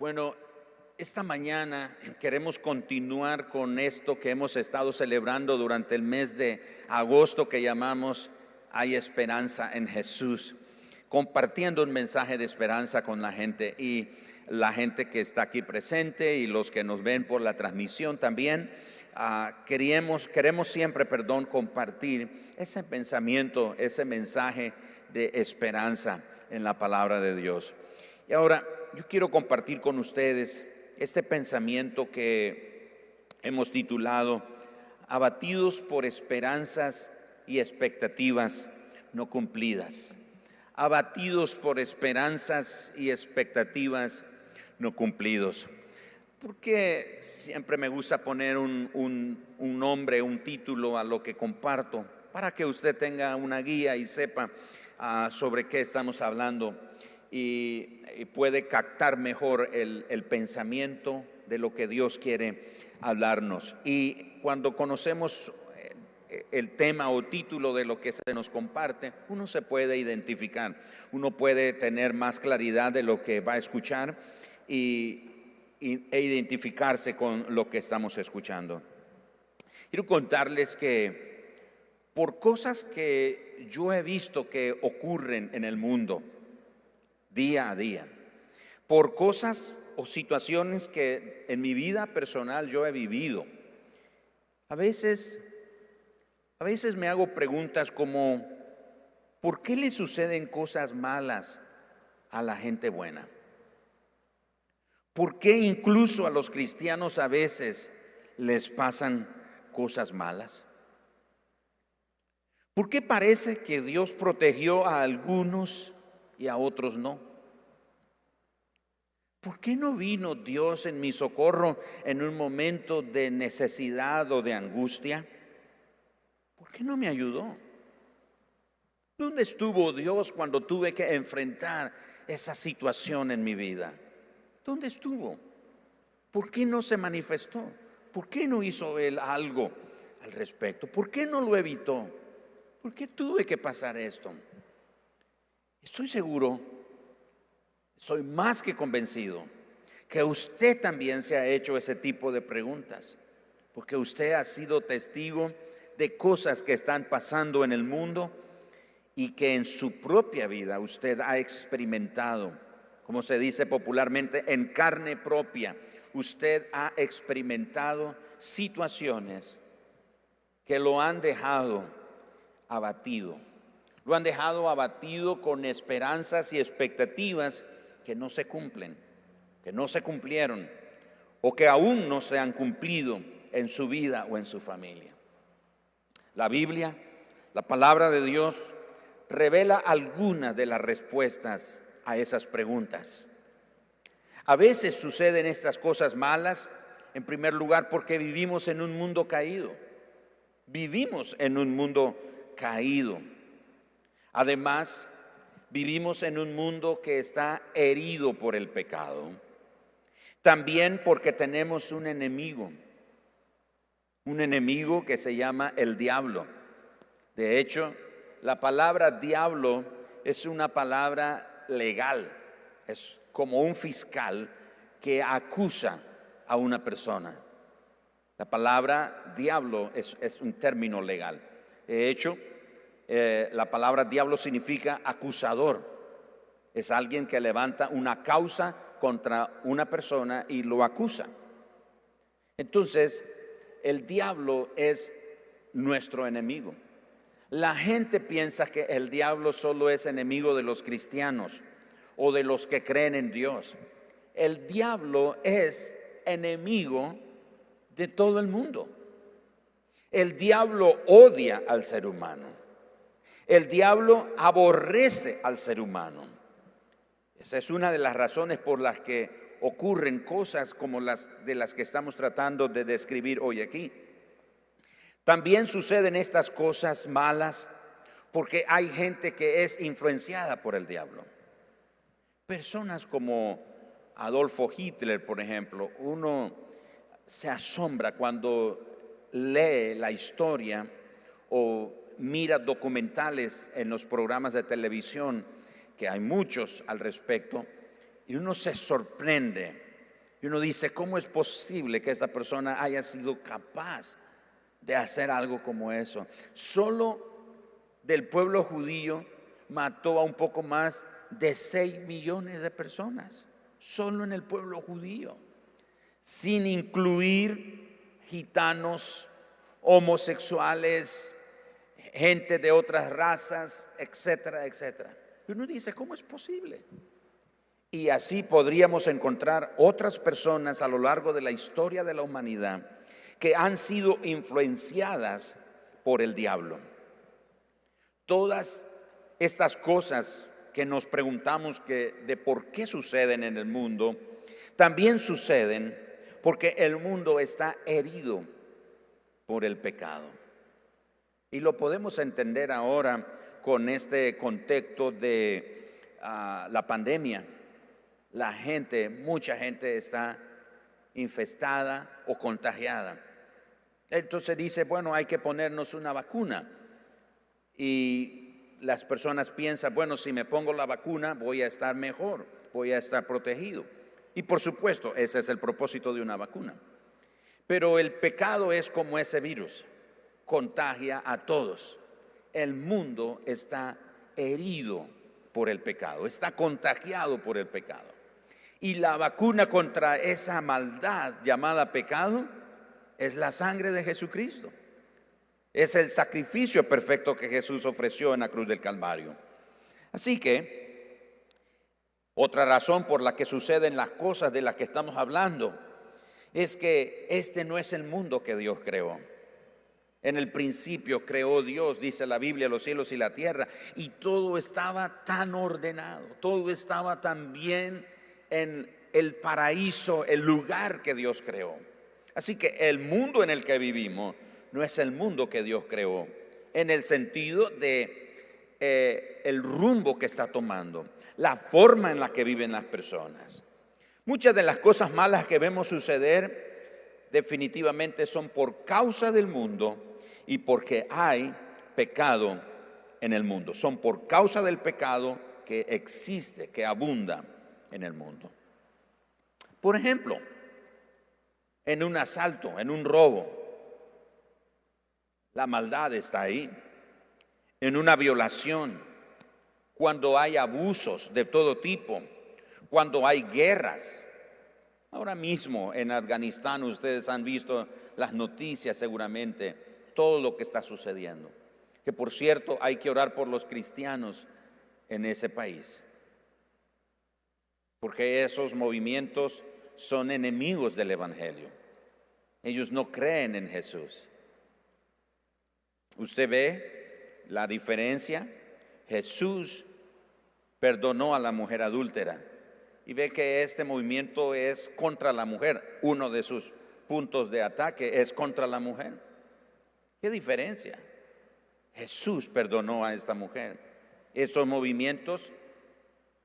Bueno, esta mañana queremos continuar con esto que hemos estado celebrando durante el mes de agosto que llamamos Hay esperanza en Jesús, compartiendo un mensaje de esperanza con la gente y la gente que está aquí presente y los que nos ven por la transmisión también. Ah, queremos, queremos siempre, perdón, compartir ese pensamiento, ese mensaje de esperanza en la palabra de Dios. Y ahora yo quiero compartir con ustedes este pensamiento que hemos titulado Abatidos por esperanzas y expectativas no cumplidas. Abatidos por esperanzas y expectativas no cumplidos. Porque siempre me gusta poner un, nombre, un título a lo que comparto, para que usted tenga una guía y sepa ah, sobre qué estamos hablando y, puede captar mejor el, pensamiento de lo que Dios quiere hablarnos. Y cuando conocemos eh, el tema o título de lo que se nos comparte, uno se puede identificar, uno puede tener más claridad de lo que va a escuchar y, e identificarse con lo que estamos escuchando. Quiero contarles que por cosas que yo he visto que ocurren en el mundo día a día, por cosas o situaciones que en mi vida personal yo he vivido, a veces, a veces me hago preguntas como, ¿por qué le suceden cosas malas a la gente buena? ¿Por qué incluso a los cristianos a veces les pasan cosas malas? ¿Por qué parece que Dios protegió a algunos y a otros no? ¿Por qué no vino Dios en mi socorro en un momento de necesidad o de angustia? ¿Por qué no me ayudó? ¿Dónde estuvo Dios cuando tuve que enfrentar esa situación en mi vida? ¿Dónde estuvo? ¿Por qué no se manifestó? ¿Por qué no hizo él algo al respecto? ¿Por qué no lo evitó? ¿Por qué tuve que pasar esto? Estoy seguro, soy más que convencido, que usted también se ha hecho ese tipo de preguntas, porque usted ha sido testigo de cosas que están pasando en el mundo y que en su propia vida usted ha experimentado como se dice popularmente, en carne propia. Usted ha experimentado situaciones que lo han dejado abatido. Lo han dejado abatido con esperanzas y expectativas que no se cumplen, que no se cumplieron o que aún no se han cumplido en su vida o en su familia. La Biblia, la palabra de Dios, revela algunas de las respuestas a esas preguntas. A veces suceden estas cosas malas, en primer lugar, porque vivimos en un mundo caído. Vivimos en un mundo caído. Además, vivimos en un mundo que está herido por el pecado. También porque tenemos un enemigo, un enemigo que se llama el diablo. De hecho, la palabra diablo es una palabra legal, es como un fiscal que acusa a una persona. La palabra diablo es, un término legal. De hecho, eh, la palabra diablo significa acusador. Es alguien que levanta una causa contra una persona y lo acusa. Entonces, el diablo es nuestro enemigo. La gente piensa que el diablo solo es enemigo de los cristianos o de los que creen en Dios. El diablo es enemigo de todo el mundo. El diablo odia al ser humano. El diablo aborrece al ser humano. Esa es una de las razones por las que ocurren cosas como las de las que estamos tratando de describir hoy aquí. También suceden estas cosas malas porque hay gente que es influenciada por el diablo. Personas como Adolfo Hitler, por ejemplo, uno se asombra cuando lee la historia o mira documentales en los programas de televisión, que hay muchos al respecto, y uno se sorprende Y uno dice, ¿cómo es posible que esta persona haya sido capaz de hacer algo como eso? Solo del pueblo judío mató a un poco más de 6 millones de personas, solo en el pueblo judío, sin incluir gitanos, homosexuales, gente de otras razas, etcétera, etcétera. Y uno dice, ¿cómo es posible? Y así podríamos encontrar otras personas a lo largo de la historia de la humanidad que han sido influenciadas por el diablo. Todas estas cosas que nos preguntamos que de por qué suceden en el mundo, también suceden porque el mundo está herido por el pecado. Y lo podemos entender ahora con este contexto de ah, la pandemia la gente, mucha gente está infestada o contagiada. Entonces dice, bueno, hay que ponernos una vacuna. Y las personas piensan, bueno, si me pongo la vacuna voy a estar mejor, voy a estar protegido. Y por supuesto, ese es el propósito de una vacuna. Pero el pecado es como ese virus, contagia a todos. El mundo está herido por el pecado, está contagiado por el pecado. Y la vacuna contra esa maldad llamada pecado es la sangre de Jesucristo. Es el sacrificio perfecto que Jesús ofreció en la cruz del Calvario. Así que, otra razón por la que suceden las cosas de las que estamos hablando es que este no es el mundo que Dios creó. En el principio creó Dios, dice la Biblia, los cielos y la tierra, y todo estaba tan ordenado, todo estaba tan bien en el paraíso, el lugar que Dios creó. Así que el mundo en el que vivimos no es el mundo que Dios creó, en el sentido de eh, el rumbo que está tomando, la forma en la que viven las personas. Muchas de las cosas malas que vemos suceder definitivamente son por causa del mundo y porque hay pecado en el mundo. Son por causa del pecado que existe, que abunda en el mundo. Por ejemplo, en un asalto, en un robo, la maldad está ahí. En una violación, cuando hay abusos de todo tipo, cuando hay guerras. Ahora mismo en Afganistán ustedes han visto las noticias seguramente, todo lo que está sucediendo. Que por cierto hay que orar por los cristianos en ese país porque esos movimientos son enemigos del Evangelio. Ellos no creen en Jesús. ¿Usted ve la diferencia? Jesús perdonó a la mujer adúltera y ve que este movimiento es contra la mujer. Uno de sus puntos de ataque es contra la mujer. ¿Qué diferencia? Jesús perdonó a esta mujer. Esos movimientos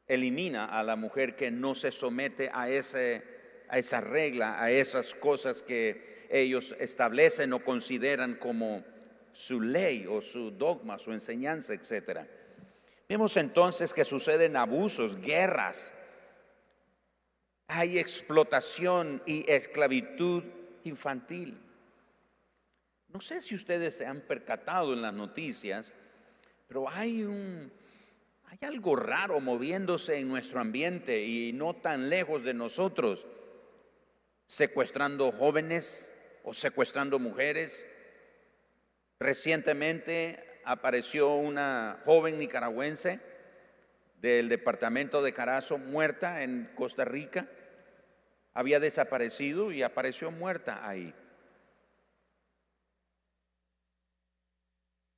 elimina a la mujer que no se somete a, ese, a esa regla, a esas cosas que ellos establecen o consideran como su ley o su dogma, su enseñanza, etc. Vemos entonces que suceden abusos, guerras, hay explotación y esclavitud infantil. No sé si ustedes se han percatado en las noticias, pero hay un, hay algo raro moviéndose en nuestro ambiente y no tan lejos de nosotros, secuestrando jóvenes o secuestrando mujeres. Recientemente apareció una joven nicaragüense del departamento de Carazo muerta en Costa Rica. Había desaparecido y apareció muerta ahí.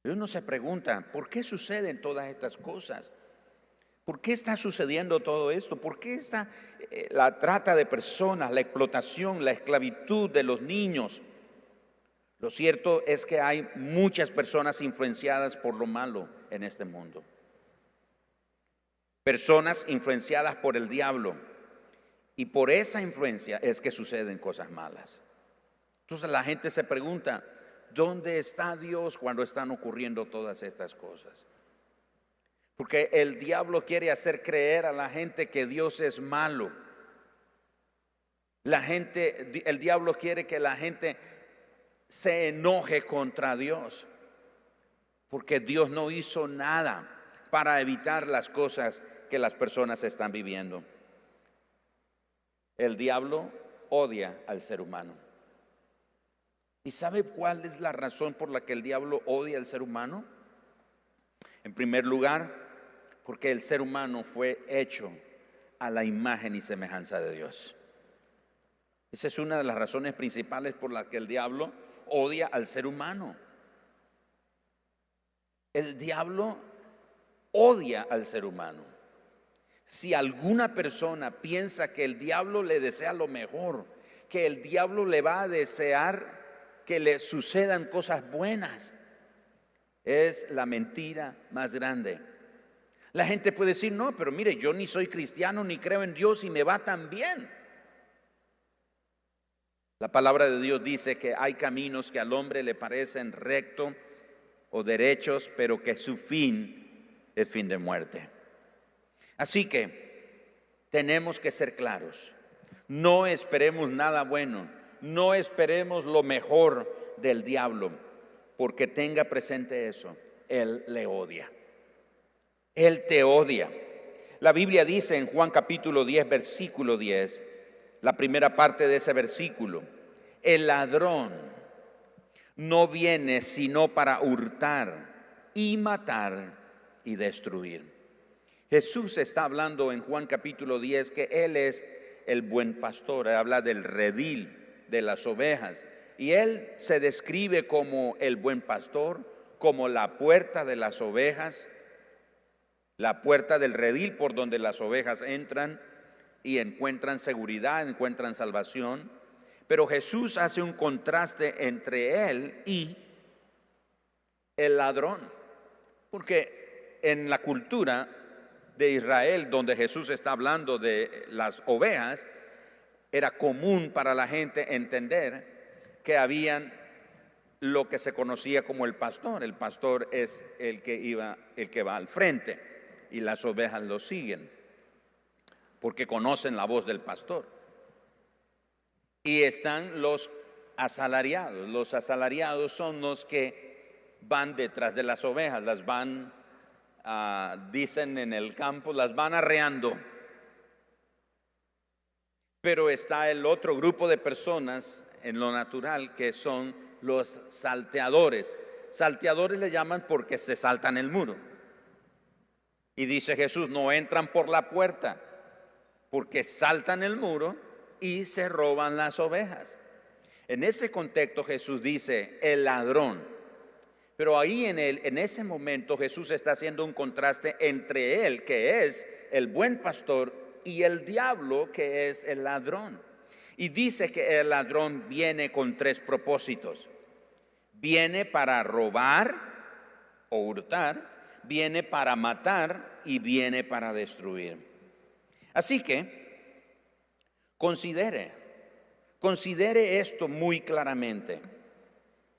Uno se pregunta, ¿por qué suceden todas estas cosas? ¿Por qué está sucediendo todo esto? ¿Por qué está eh, la trata de personas, la explotación, la esclavitud de los niños? Lo cierto es que hay muchas personas influenciadas por lo malo en este mundo. Personas influenciadas por el diablo. Y por esa influencia es que suceden cosas malas. Entonces la gente se pregunta, ¿dónde está Dios cuando están ocurriendo todas estas cosas? Porque el diablo quiere hacer creer a la gente que Dios es malo. La gente, el diablo quiere que la gente se enoje contra Dios, porque Dios no hizo nada para evitar las cosas que las personas están viviendo. El diablo odia al ser humano. ¿Y sabe cuál es la razón por la que el diablo odia al ser humano? En primer lugar, porque el ser humano fue hecho a la imagen y semejanza de Dios. Esa es una de las razones principales por las que el diablo odia al ser humano. El diablo odia al ser humano. Si alguna persona piensa que el diablo le desea lo mejor, que el diablo le va a desear que le sucedan cosas buenas, es la mentira más grande. La gente puede decir, no, pero mire, yo ni soy cristiano, ni creo en Dios y me va tan bien. La palabra de Dios dice que hay caminos que al hombre le parecen rectos o derechos, pero que su fin es fin de muerte. Así que tenemos que ser claros. No esperemos nada bueno, no esperemos lo mejor del diablo, porque tenga presente eso, Él le odia. Él te odia. La Biblia dice en Juan capítulo 10, versículo 10, la primera parte de ese versículo. El ladrón no viene sino para hurtar y matar y destruir. Jesús está hablando en Juan capítulo 10 que Él es el buen pastor, habla del redil de las ovejas y Él se describe como el buen pastor, como la puerta de las ovejas, la puerta del redil por donde las ovejas entran y encuentran seguridad, encuentran salvación. Pero Jesús hace un contraste entre él y el ladrón. Porque en la cultura de Israel, donde Jesús está hablando de las ovejas, era común para la gente entender que habían lo que se conocía como el pastor. El pastor es el que iba, el que va al frente y las ovejas lo siguen, porque conocen la voz del pastor. Y están los asalariados. Los asalariados son los que van detrás de las ovejas, las van, ah, dicen en el campo, las van arreando. Pero está el otro grupo de personas en lo natural que son los salteadores. Salteadores le llaman porque se saltan el muro. Y dice Jesús, no entran por la puerta, porque saltan el muro y se roban las ovejas. En ese contexto Jesús dice, el ladrón. Pero ahí en, el, en ese momento Jesús está haciendo un contraste entre él, que es el buen pastor, y el diablo, que es el ladrón. Y dice que el ladrón viene con tres propósitos. Viene para robar o hurtar, viene para matar y viene para destruir. Así que Considere, considere esto muy claramente.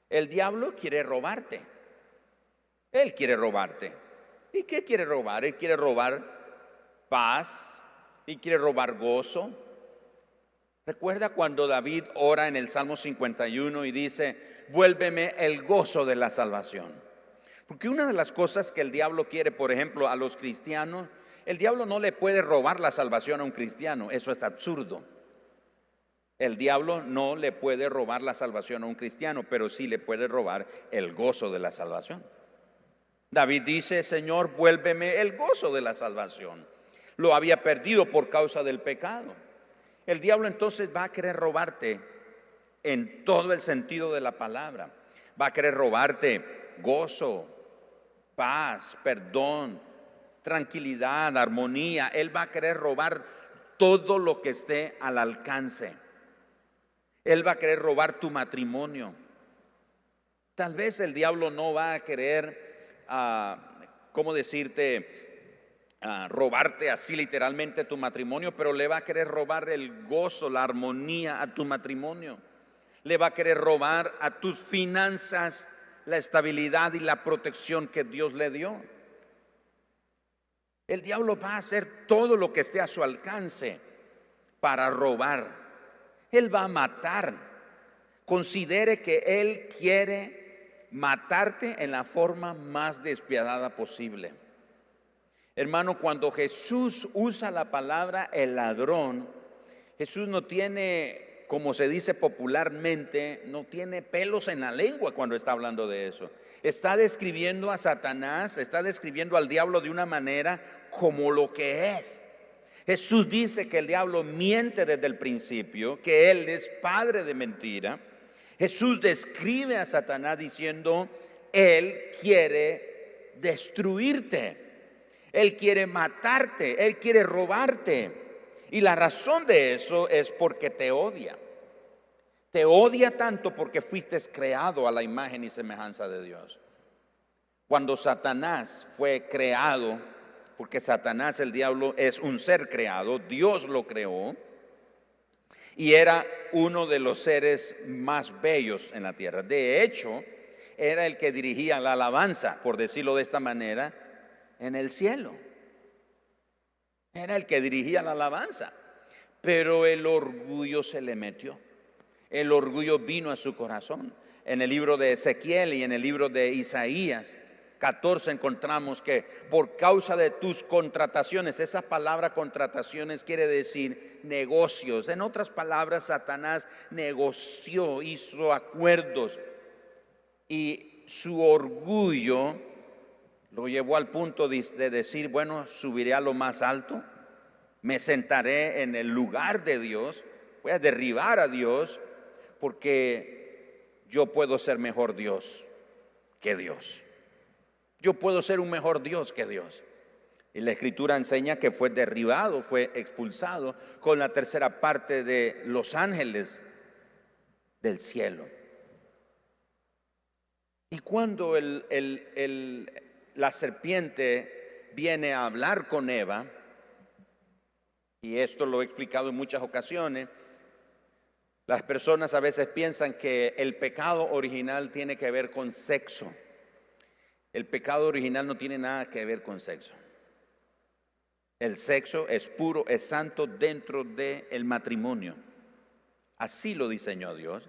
El diablo quiere robarte. Él quiere robarte. ¿Y qué quiere robar? Él quiere robar paz y quiere robar gozo. Recuerda cuando David ora en el Salmo 51 y dice, vuélveme el gozo de la salvación. Porque una de las cosas que el diablo quiere, por ejemplo, a los cristianos, el diablo no le puede robar la salvación a un cristiano, eso es absurdo. El diablo no le puede robar la salvación a un cristiano, pero sí le puede robar el gozo de la salvación. David dice, Señor, vuélveme el gozo de la salvación. Lo había perdido por causa del pecado. El diablo entonces va a querer robarte en todo el sentido de la palabra. Va a querer robarte gozo, paz, perdón, tranquilidad, armonía. Él va a querer robar todo lo que esté al alcance. Él va a querer robar tu matrimonio. Tal vez el diablo no va a querer, ah, ¿cómo decirte? Ah, robarte así literalmente tu matrimonio, pero le va a querer robar el gozo, la armonía a tu matrimonio. Le va a querer robar a tus finanzas la estabilidad y la protección que Dios le dio. El diablo va a hacer todo lo que esté a su alcance para robar. Él va a matar. Considere que Él quiere matarte en la forma más despiadada posible. Hermano, cuando Jesús usa la palabra el ladrón, Jesús no tiene, como se dice popularmente, no tiene pelos en la lengua cuando está hablando de eso. Está describiendo a Satanás, está describiendo al diablo de una manera como lo que es. Jesús dice que el diablo miente desde el principio, que él es padre de mentira. Jesús describe a Satanás diciendo, él quiere destruirte. Él quiere matarte, Él quiere robarte. Y la razón de eso es porque te odia. Te odia tanto porque fuiste creado a la imagen y semejanza de Dios. Cuando Satanás fue creado, porque Satanás, el diablo, es un ser creado, Dios lo creó, y era uno de los seres más bellos en la tierra. De hecho, era el que dirigía la alabanza, por decirlo de esta manera, en el cielo. Era el que dirigía la alabanza. Pero el orgullo se le metió. El orgullo vino a su corazón. En el libro de Ezequiel y en el libro de Isaías 14 encontramos que por causa de tus contrataciones, esa palabra contrataciones quiere decir negocios. En otras palabras, Satanás negoció, hizo acuerdos y su orgullo lo llevó al punto de, decir, bueno, subiré a lo más alto, me sentaré en el lugar de Dios, voy a derribar a Dios, porque yo puedo ser mejor Dios que Dios. Yo puedo ser un mejor Dios que Dios. Y la escritura enseña que fue derribado, fue expulsado con la tercera parte de los ángeles del cielo. Y cuando el, el, la serpiente viene a hablar con Eva, y esto lo he explicado en muchas ocasiones, las personas a veces piensan que el pecado original tiene que ver con sexo. El pecado original no tiene nada que ver con sexo. El sexo es puro, es santo dentro del matrimonio. Así lo diseñó Dios.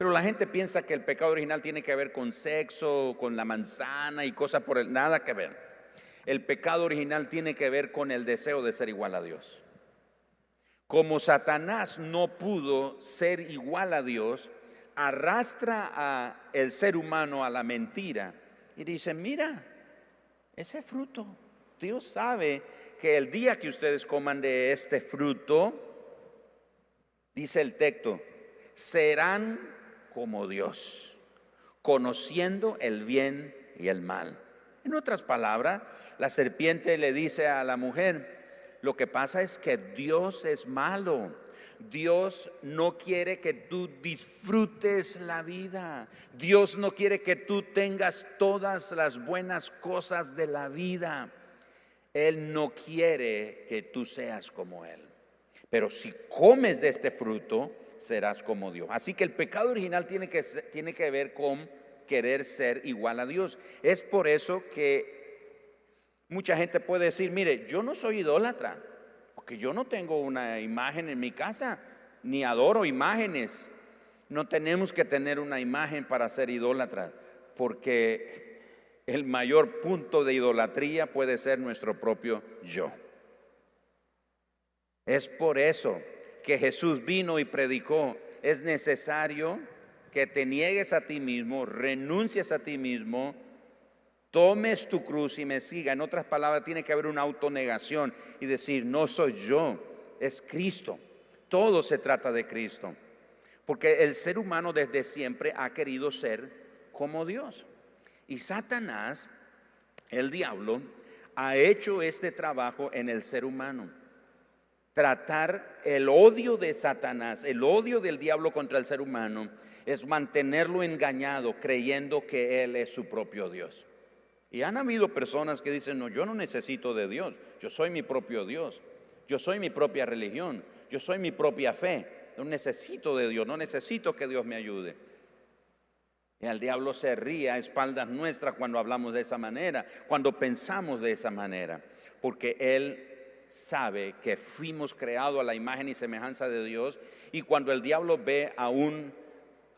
Pero la gente piensa que el pecado original tiene que ver con sexo, con la manzana y cosas por el nada que ver. El pecado original tiene que ver con el deseo de ser igual a Dios. Como Satanás no pudo ser igual a Dios, arrastra a el ser humano a la mentira y dice, "Mira, ese fruto, Dios sabe que el día que ustedes coman de este fruto, dice el texto, serán como Dios, conociendo el bien y el mal. En otras palabras, la serpiente le dice a la mujer, lo que pasa es que Dios es malo. Dios no quiere que tú disfrutes la vida. Dios no quiere que tú tengas todas las buenas cosas de la vida. Él no quiere que tú seas como Él. Pero si comes de este fruto, serás como Dios. Así que el pecado original tiene que, tiene que ver con querer ser igual a Dios. Es por eso que mucha gente puede decir, mire, yo no soy idólatra, porque yo no tengo una imagen en mi casa, ni adoro imágenes. No tenemos que tener una imagen para ser idólatra, porque el mayor punto de idolatría puede ser nuestro propio yo. Es por eso que Jesús vino y predicó, es necesario que te niegues a ti mismo, renuncies a ti mismo, tomes tu cruz y me siga. En otras palabras, tiene que haber una autonegación y decir, no soy yo, es Cristo. Todo se trata de Cristo. Porque el ser humano desde siempre ha querido ser como Dios. Y Satanás, el diablo, ha hecho este trabajo en el ser humano tratar el odio de Satanás, el odio del diablo contra el ser humano, es mantenerlo engañado creyendo que Él es su propio Dios. Y han habido personas que dicen, no, yo no necesito de Dios, yo soy mi propio Dios, yo soy mi propia religión, yo soy mi propia fe, no necesito de Dios, no necesito que Dios me ayude. Y el diablo se ríe a espaldas nuestras cuando hablamos de esa manera, cuando pensamos de esa manera, porque Él sabe que fuimos creados a la imagen y semejanza de Dios y cuando el diablo ve a un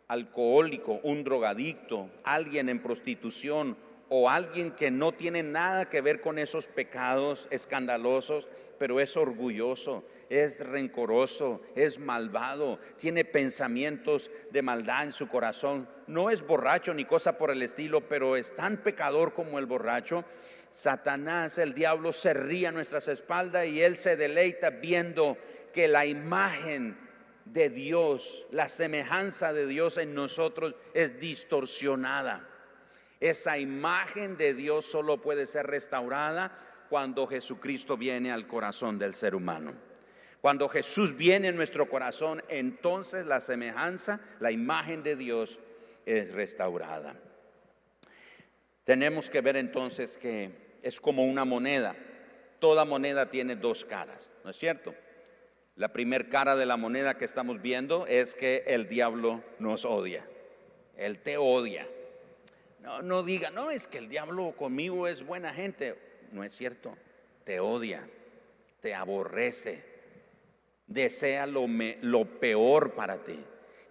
alcohólico, un drogadicto, alguien en prostitución o alguien que no tiene nada que ver con esos pecados escandalosos, pero es orgulloso, es rencoroso, es malvado, tiene pensamientos de maldad en su corazón, no es borracho ni cosa por el estilo, pero es tan pecador como el borracho, Satanás, el diablo, se ríe a nuestras espaldas y él se deleita viendo que la imagen de Dios, la semejanza de Dios en nosotros es distorsionada. Esa imagen de Dios solo puede ser restaurada cuando Jesucristo viene al corazón del ser humano. Cuando Jesús viene en nuestro corazón, entonces la semejanza, la imagen de Dios es restaurada. Tenemos que ver entonces que es como una moneda. Toda moneda tiene dos caras, ¿no es cierto? La primera cara de la moneda que estamos viendo es que el diablo nos odia. Él te odia. No, no diga, no, es que el diablo conmigo es buena gente. No es cierto. Te odia, te aborrece, desea lo, lo peor para ti.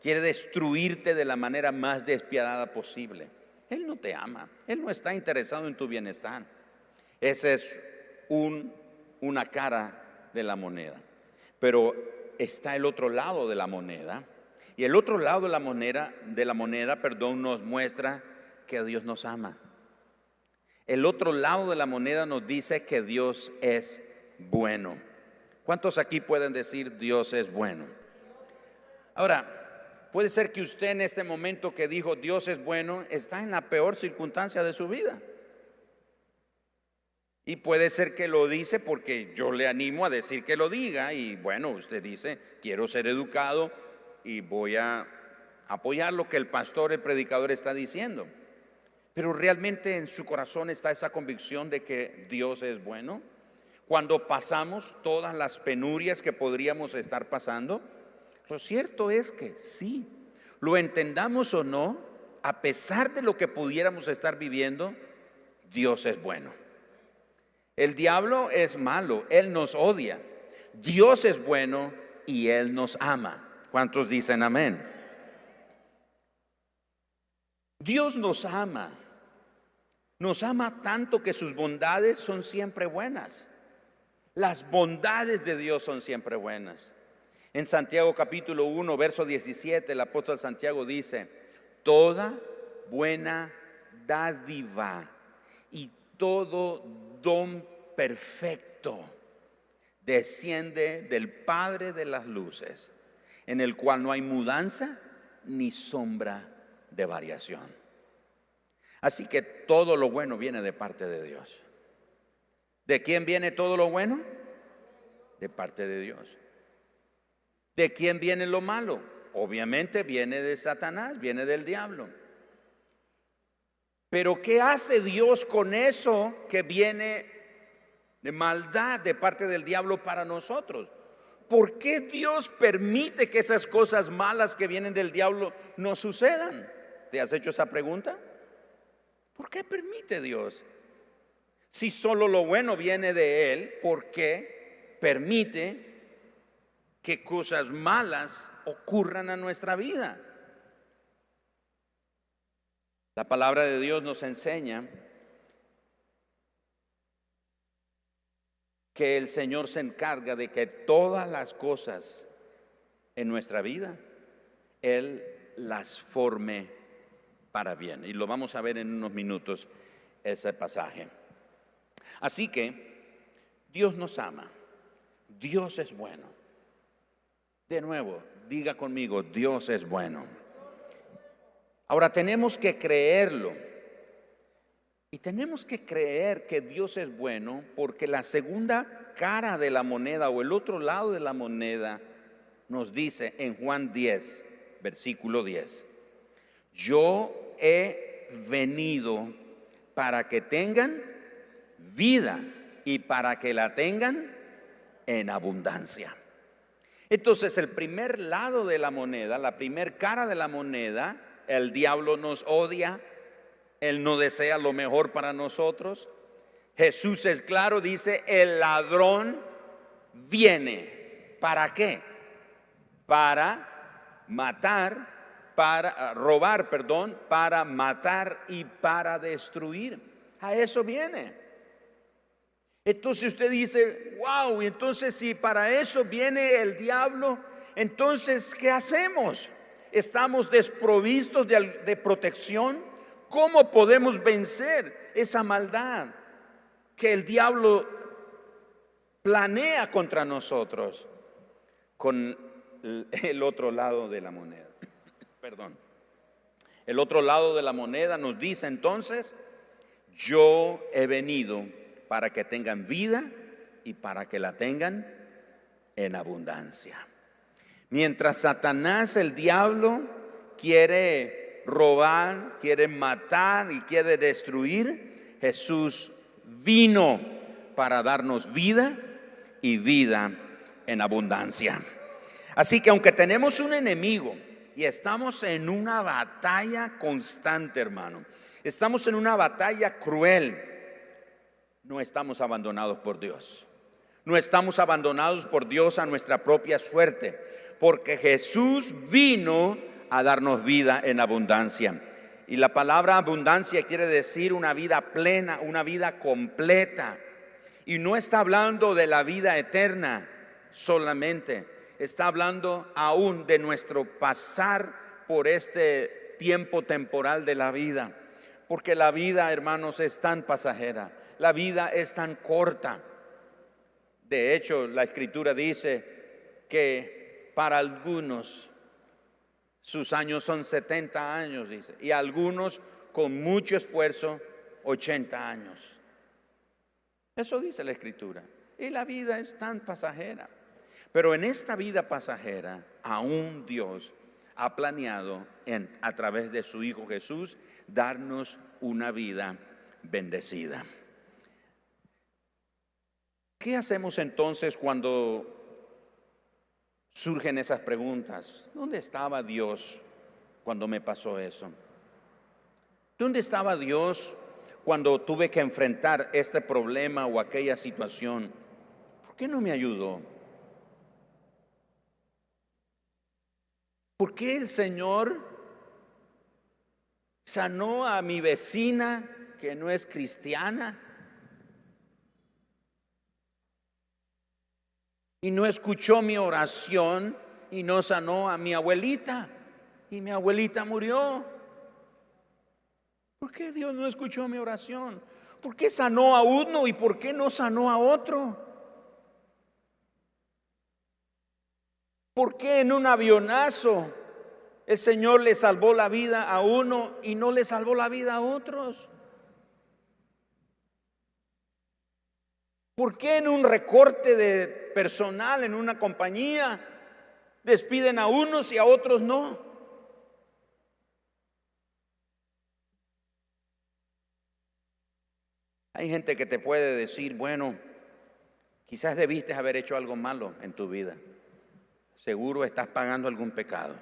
Quiere destruirte de la manera más despiadada posible. Él no te ama. Él no está interesado en tu bienestar. Esa es un, una cara de la moneda. Pero está el otro lado de la moneda. Y el otro lado de la moneda, de la moneda, perdón, nos muestra que Dios nos ama. El otro lado de la moneda nos dice que Dios es bueno. ¿Cuántos aquí pueden decir Dios es bueno? Ahora, puede ser que usted en este momento que dijo Dios es bueno está en la peor circunstancia de su vida. Y puede ser que lo dice porque yo le animo a decir que lo diga y bueno, usted dice, quiero ser educado y voy a apoyar lo que el pastor, el predicador está diciendo. Pero realmente en su corazón está esa convicción de que Dios es bueno. Cuando pasamos todas las penurias que podríamos estar pasando, lo cierto es que sí, lo entendamos o no, a pesar de lo que pudiéramos estar viviendo, Dios es bueno. El diablo es malo, él nos odia. Dios es bueno y él nos ama. ¿Cuántos dicen amén? Dios nos ama. Nos ama tanto que sus bondades son siempre buenas. Las bondades de Dios son siempre buenas. En Santiago capítulo 1, verso 17, el apóstol Santiago dice, toda buena dádiva y todo don perfecto desciende del Padre de las luces, en el cual no hay mudanza ni sombra de variación. Así que todo lo bueno viene de parte de Dios. ¿De quién viene todo lo bueno? De parte de Dios. ¿De quién viene lo malo? Obviamente viene de Satanás, viene del diablo. Pero ¿qué hace Dios con eso que viene de maldad de parte del diablo para nosotros? ¿Por qué Dios permite que esas cosas malas que vienen del diablo no sucedan? ¿Te has hecho esa pregunta? ¿Por qué permite Dios? Si solo lo bueno viene de Él, ¿por qué permite que cosas malas ocurran a nuestra vida? La palabra de Dios nos enseña que el Señor se encarga de que todas las cosas en nuestra vida, Él las forme para bien. Y lo vamos a ver en unos minutos ese pasaje. Así que Dios nos ama. Dios es bueno. De nuevo, diga conmigo, Dios es bueno. Ahora tenemos que creerlo. Y tenemos que creer que Dios es bueno porque la segunda cara de la moneda o el otro lado de la moneda nos dice en Juan 10, versículo 10, yo he venido para que tengan vida y para que la tengan en abundancia. Entonces el primer lado de la moneda, la primer cara de la moneda, el diablo nos odia, él no desea lo mejor para nosotros. Jesús es claro, dice, el ladrón viene. ¿Para qué? Para matar, para ah, robar, perdón, para matar y para destruir. A eso viene. Entonces usted dice, wow, entonces si para eso viene el diablo, entonces, ¿qué hacemos? ¿Estamos desprovistos de, de protección? ¿Cómo podemos vencer esa maldad que el diablo planea contra nosotros con el otro lado de la moneda? Perdón. El otro lado de la moneda nos dice entonces, yo he venido para que tengan vida y para que la tengan en abundancia. Mientras Satanás, el diablo, quiere robar, quiere matar y quiere destruir, Jesús vino para darnos vida y vida en abundancia. Así que aunque tenemos un enemigo y estamos en una batalla constante, hermano, estamos en una batalla cruel, no estamos abandonados por Dios. No estamos abandonados por Dios a nuestra propia suerte, porque Jesús vino a darnos vida en abundancia. Y la palabra abundancia quiere decir una vida plena, una vida completa. Y no está hablando de la vida eterna solamente, está hablando aún de nuestro pasar por este tiempo temporal de la vida. Porque la vida, hermanos, es tan pasajera la vida es tan corta. De hecho, la escritura dice que para algunos sus años son 70 años, dice, y algunos con mucho esfuerzo 80 años. Eso dice la escritura. Y la vida es tan pasajera. Pero en esta vida pasajera, aún Dios ha planeado a través de su Hijo Jesús darnos una vida bendecida. ¿Qué hacemos entonces cuando surgen esas preguntas? ¿Dónde estaba Dios cuando me pasó eso? ¿Dónde estaba Dios cuando tuve que enfrentar este problema o aquella situación? ¿Por qué no me ayudó? ¿Por qué el Señor sanó a mi vecina que no es cristiana? Y no escuchó mi oración y no sanó a mi abuelita. Y mi abuelita murió. ¿Por qué Dios no escuchó mi oración? ¿Por qué sanó a uno y por qué no sanó a otro? ¿Por qué en un avionazo el Señor le salvó la vida a uno y no le salvó la vida a otros? ¿Por qué en un recorte de personal en una compañía despiden a unos y a otros no? Hay gente que te puede decir, bueno, quizás debiste haber hecho algo malo en tu vida. Seguro estás pagando algún pecado.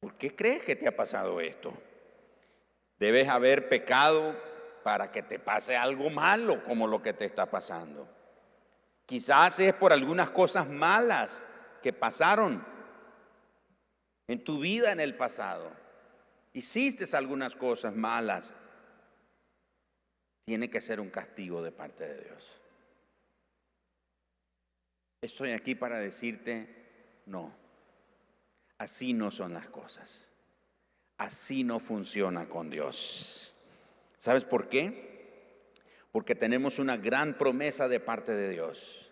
¿Por qué crees que te ha pasado esto? Debes haber pecado para que te pase algo malo como lo que te está pasando. Quizás es por algunas cosas malas que pasaron en tu vida en el pasado. Hiciste algunas cosas malas. Tiene que ser un castigo de parte de Dios. Estoy aquí para decirte, no, así no son las cosas. Así no funciona con Dios. ¿Sabes por qué? Porque tenemos una gran promesa de parte de Dios.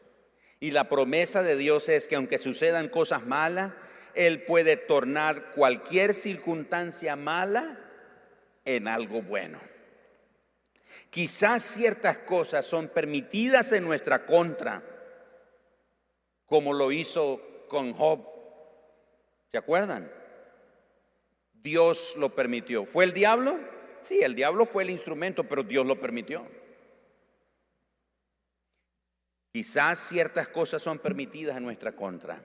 Y la promesa de Dios es que aunque sucedan cosas malas, Él puede tornar cualquier circunstancia mala en algo bueno. Quizás ciertas cosas son permitidas en nuestra contra, como lo hizo con Job. ¿Se acuerdan? Dios lo permitió. ¿Fue el diablo? Sí, el diablo fue el instrumento, pero Dios lo permitió. Quizás ciertas cosas son permitidas en nuestra contra,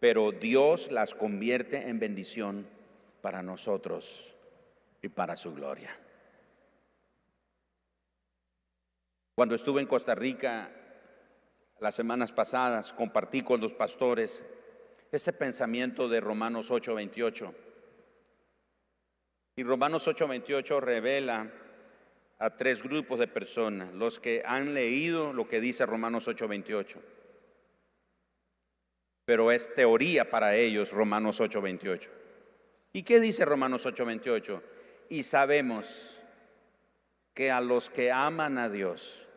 pero Dios las convierte en bendición para nosotros y para su gloria. Cuando estuve en Costa Rica las semanas pasadas, compartí con los pastores ese pensamiento de Romanos 8:28. Y Romanos 8:28 revela a tres grupos de personas, los que han leído lo que dice Romanos 8:28. Pero es teoría para ellos Romanos 8:28. ¿Y qué dice Romanos 8:28? Y sabemos que a los que aman a Dios,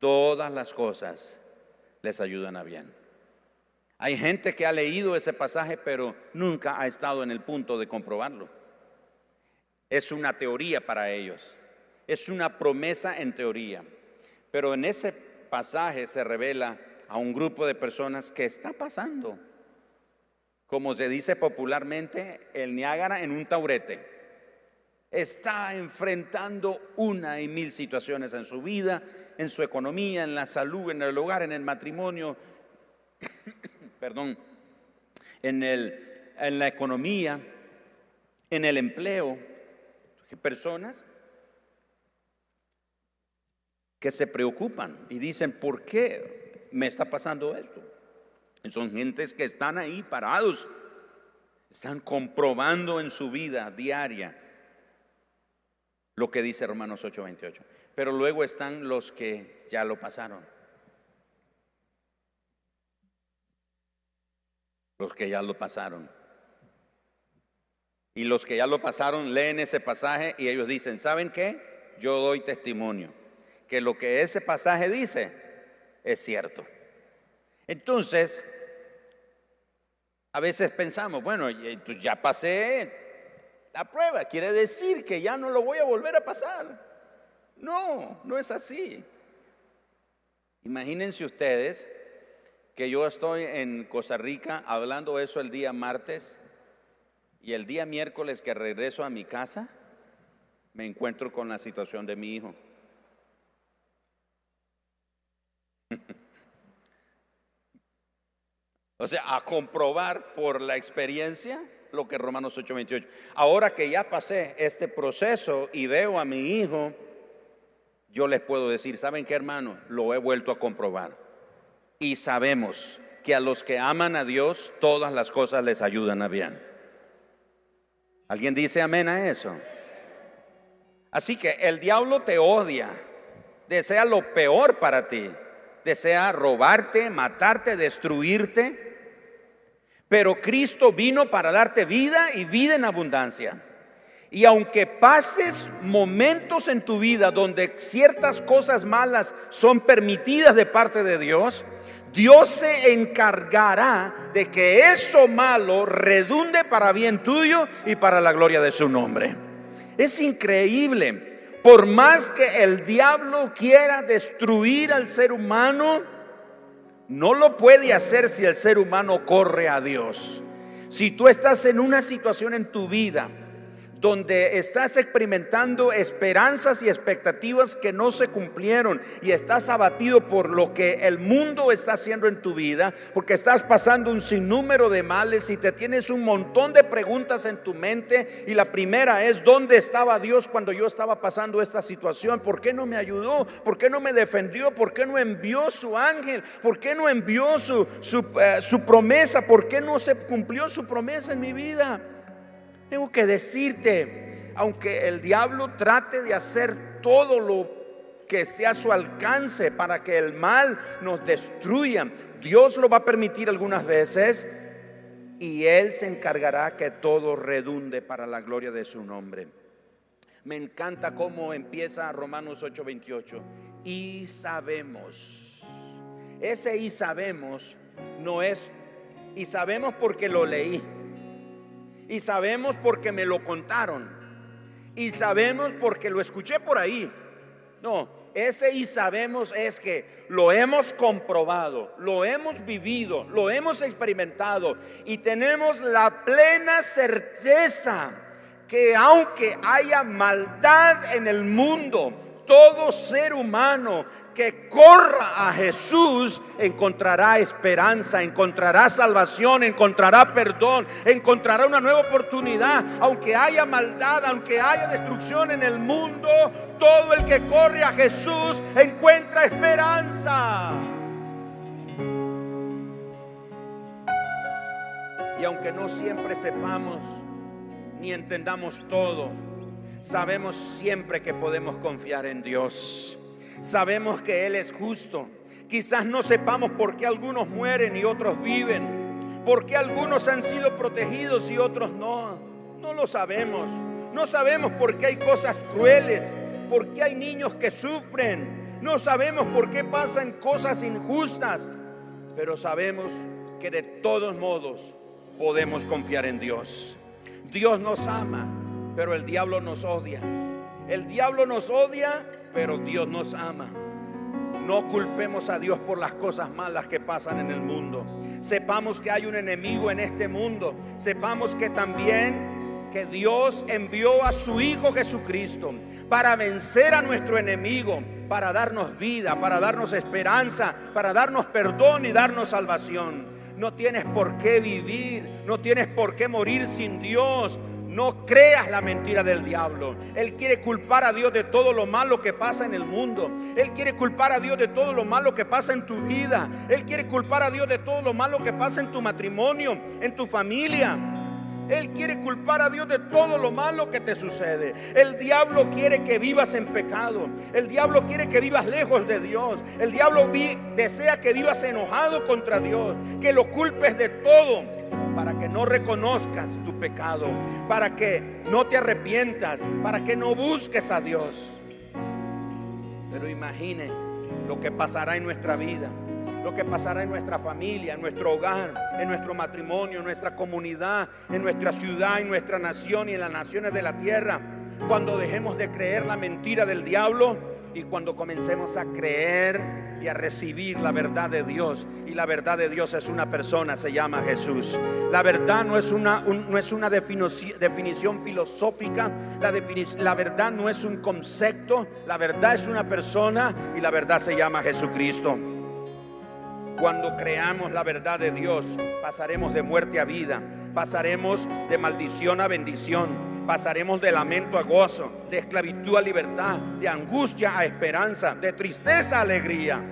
todas las cosas les ayudan a bien. Hay gente que ha leído ese pasaje, pero nunca ha estado en el punto de comprobarlo. Es una teoría para ellos, es una promesa en teoría, pero en ese pasaje se revela a un grupo de personas que está pasando, como se dice popularmente, el Niágara en un taurete. Está enfrentando una y mil situaciones en su vida, en su economía, en la salud, en el hogar, en el matrimonio, perdón, en, el, en la economía, en el empleo, personas que se preocupan y dicen, ¿por qué me está pasando esto? son gentes que están ahí parados, están comprobando en su vida diaria lo que dice Romanos 8:28. Pero luego están los que ya lo pasaron. Los que ya lo pasaron. Y los que ya lo pasaron leen ese pasaje y ellos dicen, ¿saben qué? Yo doy testimonio que lo que ese pasaje dice es cierto. Entonces, a veces pensamos, bueno, ya pasé la prueba, quiere decir que ya no lo voy a volver a pasar. No, no es así. Imagínense ustedes que yo estoy en Costa Rica hablando eso el día martes y el día miércoles que regreso a mi casa, me encuentro con la situación de mi hijo. o sea, a comprobar por la experiencia lo que Romanos 8:28. Ahora que ya pasé este proceso y veo a mi hijo, yo les puedo decir, ¿saben qué hermano? Lo he vuelto a comprobar. Y sabemos que a los que aman a Dios, todas las cosas les ayudan a bien. ¿Alguien dice amén a eso? Así que el diablo te odia, desea lo peor para ti, desea robarte, matarte, destruirte. Pero Cristo vino para darte vida y vida en abundancia. Y aunque pases momentos en tu vida donde ciertas cosas malas son permitidas de parte de Dios, Dios se encargará de que eso malo redunde para bien tuyo y para la gloria de su nombre. Es increíble. Por más que el diablo quiera destruir al ser humano, no lo puede hacer si el ser humano corre a Dios. Si tú estás en una situación en tu vida, donde estás experimentando esperanzas y expectativas que no se cumplieron y estás abatido por lo que el mundo está haciendo en tu vida, porque estás pasando un sinnúmero de males y te tienes un montón de preguntas en tu mente y la primera es, ¿dónde estaba Dios cuando yo estaba pasando esta situación? ¿Por qué no me ayudó? ¿Por qué no me defendió? ¿Por qué no envió su ángel? ¿Por qué no envió su, su, eh, su promesa? ¿Por qué no se cumplió su promesa en mi vida? Tengo que decirte, aunque el diablo trate de hacer todo lo que esté a su alcance para que el mal nos destruya, Dios lo va a permitir algunas veces y Él se encargará que todo redunde para la gloria de su nombre. Me encanta cómo empieza Romanos 8:28. Y sabemos, ese y sabemos no es, y sabemos porque lo leí. Y sabemos porque me lo contaron. Y sabemos porque lo escuché por ahí. No, ese y sabemos es que lo hemos comprobado, lo hemos vivido, lo hemos experimentado y tenemos la plena certeza que aunque haya maldad en el mundo, todo ser humano que corra a Jesús encontrará esperanza, encontrará salvación, encontrará perdón, encontrará una nueva oportunidad. Aunque haya maldad, aunque haya destrucción en el mundo, todo el que corre a Jesús encuentra esperanza. Y aunque no siempre sepamos ni entendamos todo, sabemos siempre que podemos confiar en Dios. Sabemos que Él es justo. Quizás no sepamos por qué algunos mueren y otros viven. Por qué algunos han sido protegidos y otros no. No lo sabemos. No sabemos por qué hay cosas crueles. Por qué hay niños que sufren. No sabemos por qué pasan cosas injustas. Pero sabemos que de todos modos podemos confiar en Dios. Dios nos ama, pero el diablo nos odia. El diablo nos odia pero Dios nos ama. No culpemos a Dios por las cosas malas que pasan en el mundo. Sepamos que hay un enemigo en este mundo. Sepamos que también que Dios envió a su Hijo Jesucristo para vencer a nuestro enemigo, para darnos vida, para darnos esperanza, para darnos perdón y darnos salvación. No tienes por qué vivir, no tienes por qué morir sin Dios. No creas la mentira del diablo. Él quiere culpar a Dios de todo lo malo que pasa en el mundo. Él quiere culpar a Dios de todo lo malo que pasa en tu vida. Él quiere culpar a Dios de todo lo malo que pasa en tu matrimonio, en tu familia. Él quiere culpar a Dios de todo lo malo que te sucede. El diablo quiere que vivas en pecado. El diablo quiere que vivas lejos de Dios. El diablo desea que vivas enojado contra Dios. Que lo culpes de todo para que no reconozcas tu pecado, para que no te arrepientas, para que no busques a Dios. Pero imagine lo que pasará en nuestra vida, lo que pasará en nuestra familia, en nuestro hogar, en nuestro matrimonio, en nuestra comunidad, en nuestra ciudad, en nuestra nación y en las naciones de la tierra, cuando dejemos de creer la mentira del diablo y cuando comencemos a creer y a recibir la verdad de Dios. Y la verdad de Dios es una persona, se llama Jesús. La verdad no es una, no es una definición, filosófica, la, la verdad no es un concepto, la verdad es una persona y la verdad se llama Jesucristo. Cuando creamos la verdad de Dios, pasaremos de muerte a vida, pasaremos de maldición a bendición pasaremos de lamento a gozo, de esclavitud a libertad, de angustia a esperanza, de tristeza a alegría,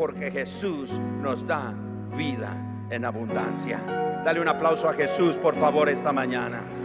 porque Jesús nos da vida en abundancia. Dale un aplauso a Jesús, por favor, esta mañana.